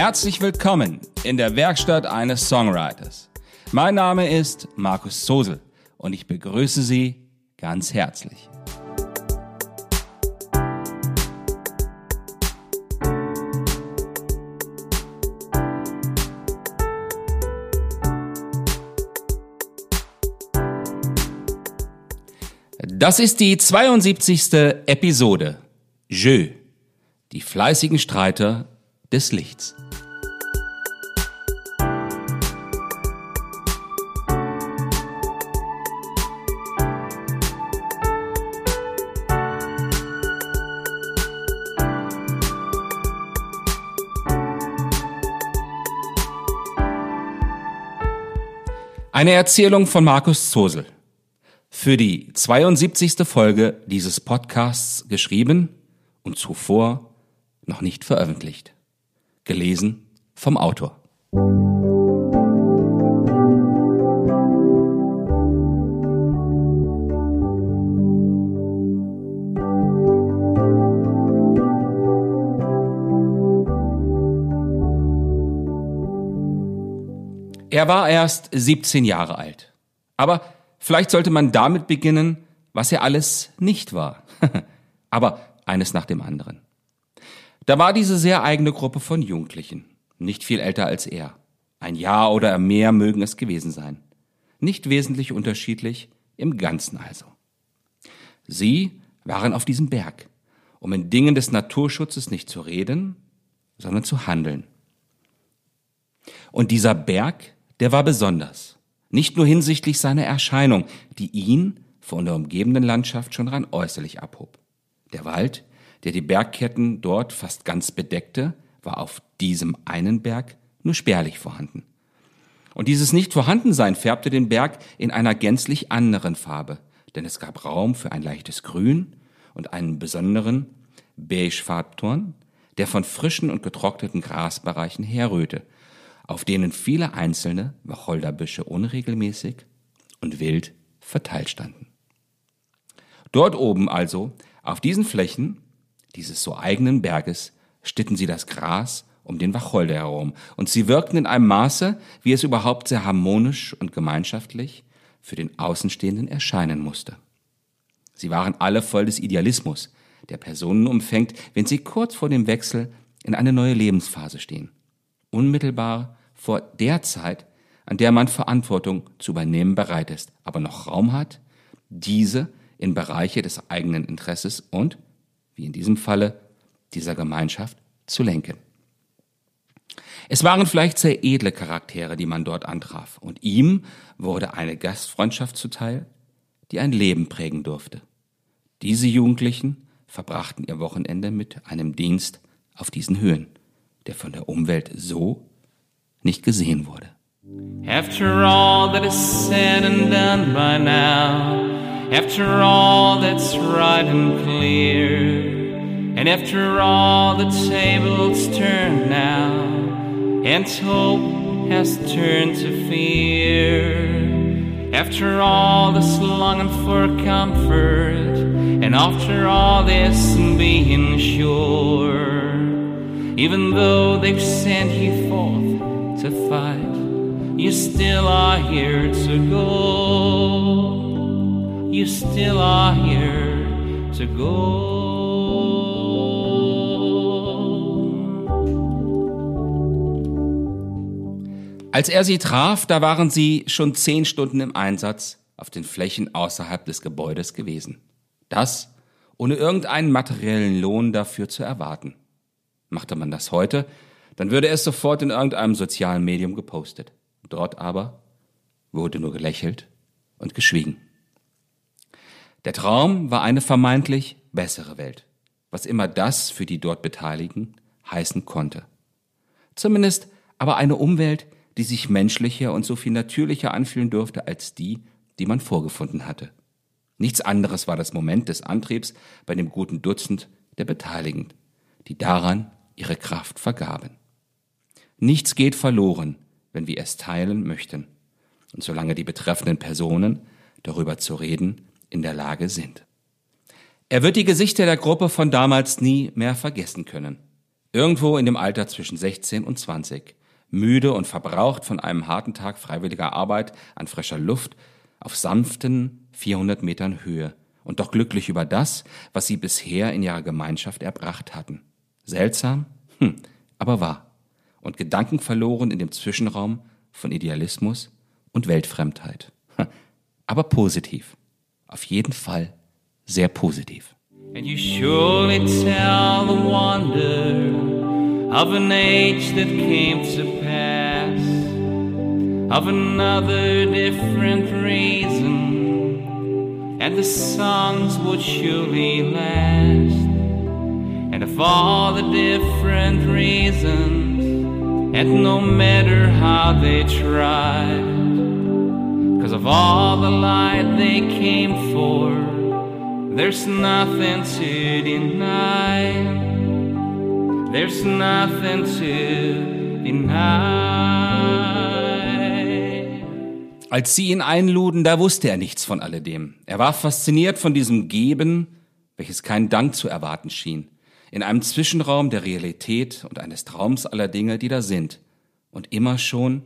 Herzlich willkommen in der Werkstatt eines Songwriters. Mein Name ist Markus Sosel und ich begrüße Sie ganz herzlich. Das ist die 72. Episode. Jeu. Die fleißigen Streiter des Lichts. Eine Erzählung von Markus Zosel. Für die 72. Folge dieses Podcasts geschrieben und zuvor noch nicht veröffentlicht. Gelesen vom Autor. Er war erst 17 Jahre alt. Aber vielleicht sollte man damit beginnen, was er alles nicht war. Aber eines nach dem anderen. Da war diese sehr eigene Gruppe von Jugendlichen, nicht viel älter als er. Ein Jahr oder mehr mögen es gewesen sein. Nicht wesentlich unterschiedlich, im Ganzen also. Sie waren auf diesem Berg, um in Dingen des Naturschutzes nicht zu reden, sondern zu handeln. Und dieser Berg der war besonders. Nicht nur hinsichtlich seiner Erscheinung, die ihn von der umgebenden Landschaft schon rein äußerlich abhob. Der Wald, der die Bergketten dort fast ganz bedeckte, war auf diesem einen Berg nur spärlich vorhanden. Und dieses Nicht-Vorhandensein färbte den Berg in einer gänzlich anderen Farbe, denn es gab Raum für ein leichtes Grün und einen besonderen beige-Farbton, der von frischen und getrockneten Grasbereichen herrührte auf denen viele einzelne Wacholderbüsche unregelmäßig und wild verteilt standen. Dort oben also, auf diesen Flächen dieses so eigenen Berges, stitten sie das Gras um den Wacholder herum, und sie wirkten in einem Maße, wie es überhaupt sehr harmonisch und gemeinschaftlich für den Außenstehenden erscheinen musste. Sie waren alle voll des Idealismus, der Personen umfängt, wenn sie kurz vor dem Wechsel in eine neue Lebensphase stehen. Unmittelbar vor der Zeit, an der man Verantwortung zu übernehmen bereit ist, aber noch Raum hat, diese in Bereiche des eigenen Interesses und, wie in diesem Falle, dieser Gemeinschaft zu lenken. Es waren vielleicht sehr edle Charaktere, die man dort antraf, und ihm wurde eine Gastfreundschaft zuteil, die ein Leben prägen durfte. Diese Jugendlichen verbrachten ihr Wochenende mit einem Dienst auf diesen Höhen, der von der Umwelt so nicht gesehen wurde. After all that is said and done by now, after all that's right and clear, and after all the tables turned now, and hope has turned to fear, after all this longing for comfort, and after all this being sure, even though they've sent you forth to fight. You still are here to go. You still are here to go. Als er sie traf, da waren sie schon zehn Stunden im Einsatz auf den Flächen außerhalb des Gebäudes gewesen. Das ohne irgendeinen materiellen Lohn dafür zu erwarten. Machte man das heute, dann würde es sofort in irgendeinem sozialen Medium gepostet. Dort aber wurde nur gelächelt und geschwiegen. Der Traum war eine vermeintlich bessere Welt, was immer das für die dort Beteiligten heißen konnte. Zumindest aber eine Umwelt, die sich menschlicher und so viel natürlicher anfühlen durfte als die, die man vorgefunden hatte. Nichts anderes war das Moment des Antriebs bei dem guten Dutzend der Beteiligten, die daran ihre Kraft vergaben. Nichts geht verloren, wenn wir es teilen möchten. Und solange die betreffenden Personen darüber zu reden in der Lage sind. Er wird die Gesichter der Gruppe von damals nie mehr vergessen können. Irgendwo in dem Alter zwischen 16 und 20, müde und verbraucht von einem harten Tag freiwilliger Arbeit an frischer Luft auf sanften 400 Metern Höhe und doch glücklich über das, was sie bisher in ihrer Gemeinschaft erbracht hatten. Seltsam, hm, aber wahr. Und Gedanken verloren in dem Zwischenraum von Idealismus und Weltfremdheit. Aber positiv. Auf jeden Fall sehr positiv. And you surely tell the wonder of an age that came to pass, of another different reason, and the songs would surely last, and of all the different reasons, and no matter how they tried, cause of all the light they came for, there's nothing to deny. There's nothing to deny. Als sie ihn einluden, da wusste er nichts von alledem. Er war fasziniert von diesem Geben, welches keinen Dank zu erwarten schien, in einem Zwischenraum der Realität und eines Traums aller Dinge, die da sind und immer schon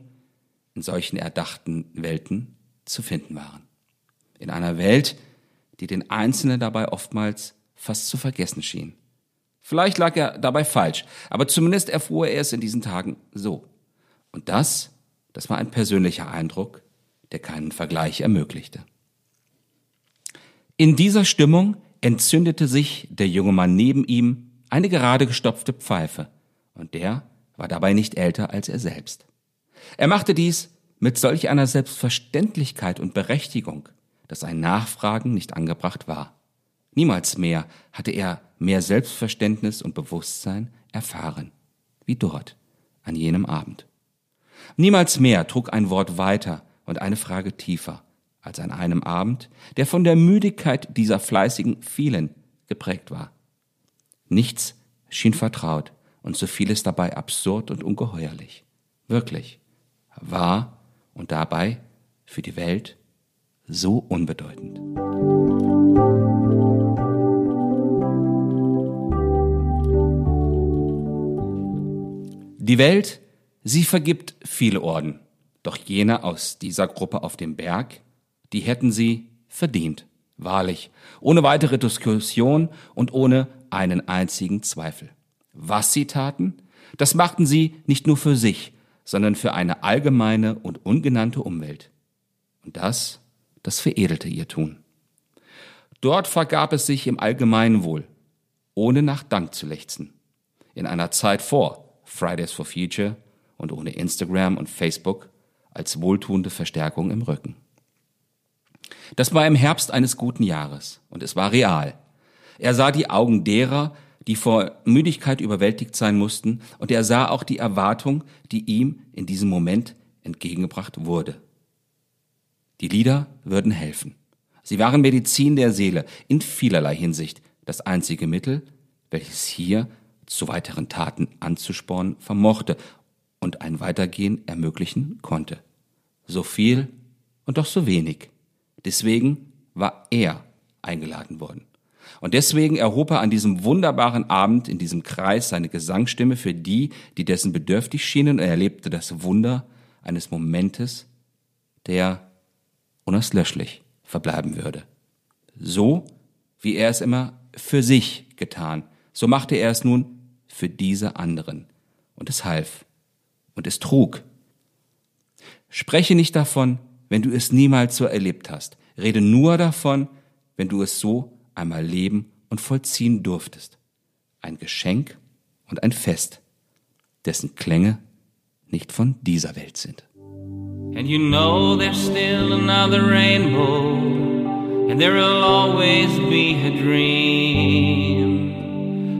in solchen erdachten Welten zu finden waren. In einer Welt, die den Einzelnen dabei oftmals fast zu vergessen schien. Vielleicht lag er dabei falsch, aber zumindest erfuhr er es in diesen Tagen so. Und das, das war ein persönlicher Eindruck, der keinen Vergleich ermöglichte. In dieser Stimmung entzündete sich der junge Mann neben ihm eine gerade gestopfte Pfeife, und der war dabei nicht älter als er selbst. Er machte dies mit solch einer Selbstverständlichkeit und Berechtigung, dass ein Nachfragen nicht angebracht war. Niemals mehr hatte er mehr Selbstverständnis und Bewusstsein erfahren, wie dort, an jenem Abend. Niemals mehr trug ein Wort weiter und eine Frage tiefer als an einem Abend, der von der Müdigkeit dieser fleißigen vielen geprägt war. Nichts schien vertraut und so vieles dabei absurd und ungeheuerlich. Wirklich, wahr und dabei für die Welt so unbedeutend. Die Welt, sie vergibt viele Orden, doch jene aus dieser Gruppe auf dem Berg, die hätten sie verdient, wahrlich, ohne weitere Diskussion und ohne einen einzigen Zweifel. Was sie taten, das machten sie nicht nur für sich, sondern für eine allgemeine und ungenannte Umwelt. Und das, das veredelte ihr Tun. Dort vergab es sich im allgemeinen Wohl, ohne nach Dank zu lechzen. In einer Zeit vor Fridays for Future und ohne Instagram und Facebook als wohltuende Verstärkung im Rücken. Das war im Herbst eines guten Jahres und es war real. Er sah die Augen derer, die vor Müdigkeit überwältigt sein mussten, und er sah auch die Erwartung, die ihm in diesem Moment entgegengebracht wurde. Die Lieder würden helfen. Sie waren Medizin der Seele in vielerlei Hinsicht, das einzige Mittel, welches hier zu weiteren Taten anzuspornen vermochte und ein Weitergehen ermöglichen konnte. So viel und doch so wenig. Deswegen war er eingeladen worden. Und deswegen erhob er an diesem wunderbaren Abend in diesem Kreis seine Gesangsstimme für die, die dessen bedürftig schienen, und er erlebte das Wunder eines Momentes, der unauslöschlich verbleiben würde. So, wie er es immer für sich getan, so machte er es nun für diese anderen. Und es half. Und es trug. Spreche nicht davon, wenn du es niemals so erlebt hast. Rede nur davon, wenn du es so einmal leben und vollziehen durftest. Ein Geschenk und ein Fest, dessen Klänge nicht von dieser Welt sind. And you know there's still another rainbow, and there'll always be a dream.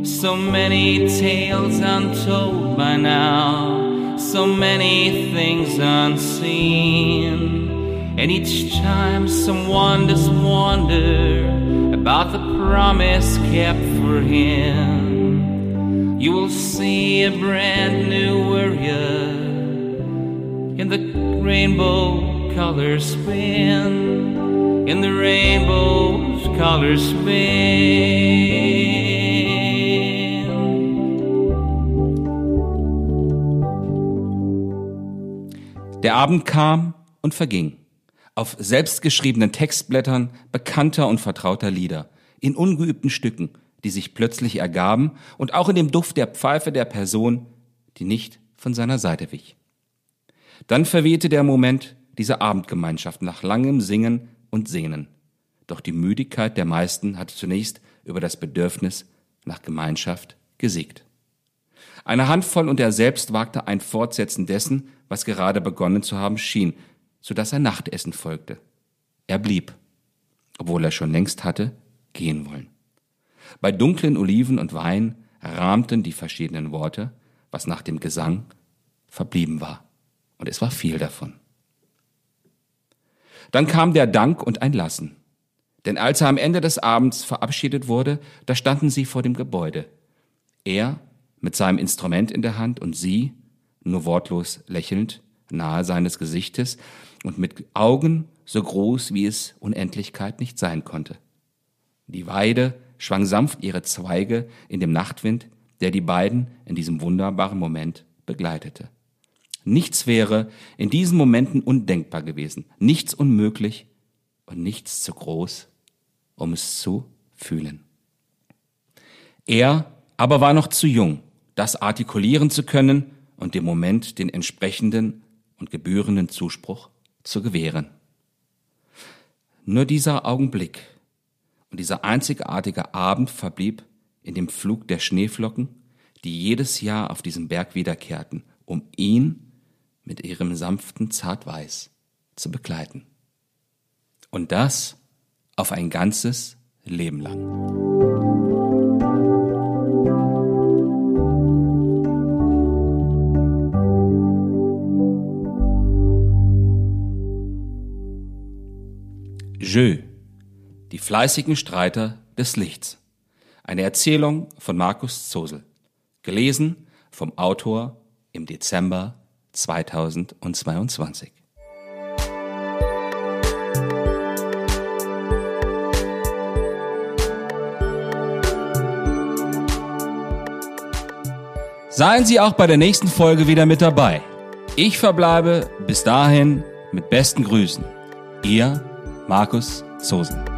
So many tales untold by now, so many things unseen. And each time someone does wonder about the promise kept for him. You will see a brand new warrior in the rainbow color spin, in the rainbow's color spin. Der Abend kam und verging. Auf selbstgeschriebenen Textblättern bekannter und vertrauter Lieder, in ungeübten Stücken, die sich plötzlich ergaben und auch in dem Duft der Pfeife der Person, die nicht von seiner Seite wich. Dann verwehte der Moment dieser Abendgemeinschaft nach langem Singen und Sehnen. Doch die Müdigkeit der meisten hatte zunächst über das Bedürfnis nach Gemeinschaft gesiegt. Eine Handvoll und er selbst wagte ein Fortsetzen dessen, was gerade begonnen zu haben schien, so dass ein Nachtessen folgte. Er blieb, obwohl er schon längst hatte gehen wollen. Bei dunklen Oliven und Wein rahmten die verschiedenen Worte, was nach dem Gesang verblieben war. Und es war viel davon. Dann kam der Dank und ein Lassen. Denn als er am Ende des Abends verabschiedet wurde, da standen sie vor dem Gebäude. Er mit seinem Instrument in der Hand und sie, nur wortlos lächelnd, nahe seines Gesichtes und mit Augen so groß, wie es Unendlichkeit nicht sein konnte. Die Weide schwang sanft ihre Zweige in dem Nachtwind, der die beiden in diesem wunderbaren Moment begleitete. Nichts wäre in diesen Momenten undenkbar gewesen, nichts unmöglich und nichts zu groß, um es zu fühlen. Er aber war noch zu jung, das artikulieren zu können und dem Moment den entsprechenden und gebührenden Zuspruch zu gewähren. Nur dieser Augenblick und dieser einzigartige Abend verblieb in dem Flug der Schneeflocken, die jedes Jahr auf diesem Berg wiederkehrten, um ihn mit ihrem sanften Zartweiß zu begleiten. Und das auf ein ganzes Leben lang. Jeu, die fleißigen Streiter des Lichts. Eine Erzählung von Markus Zosel. Gelesen vom Autor im Dezember 2022. Seien Sie auch bei der nächsten Folge wieder mit dabei. Ich verbleibe bis dahin mit besten Grüßen. Ihr Markus Sosen.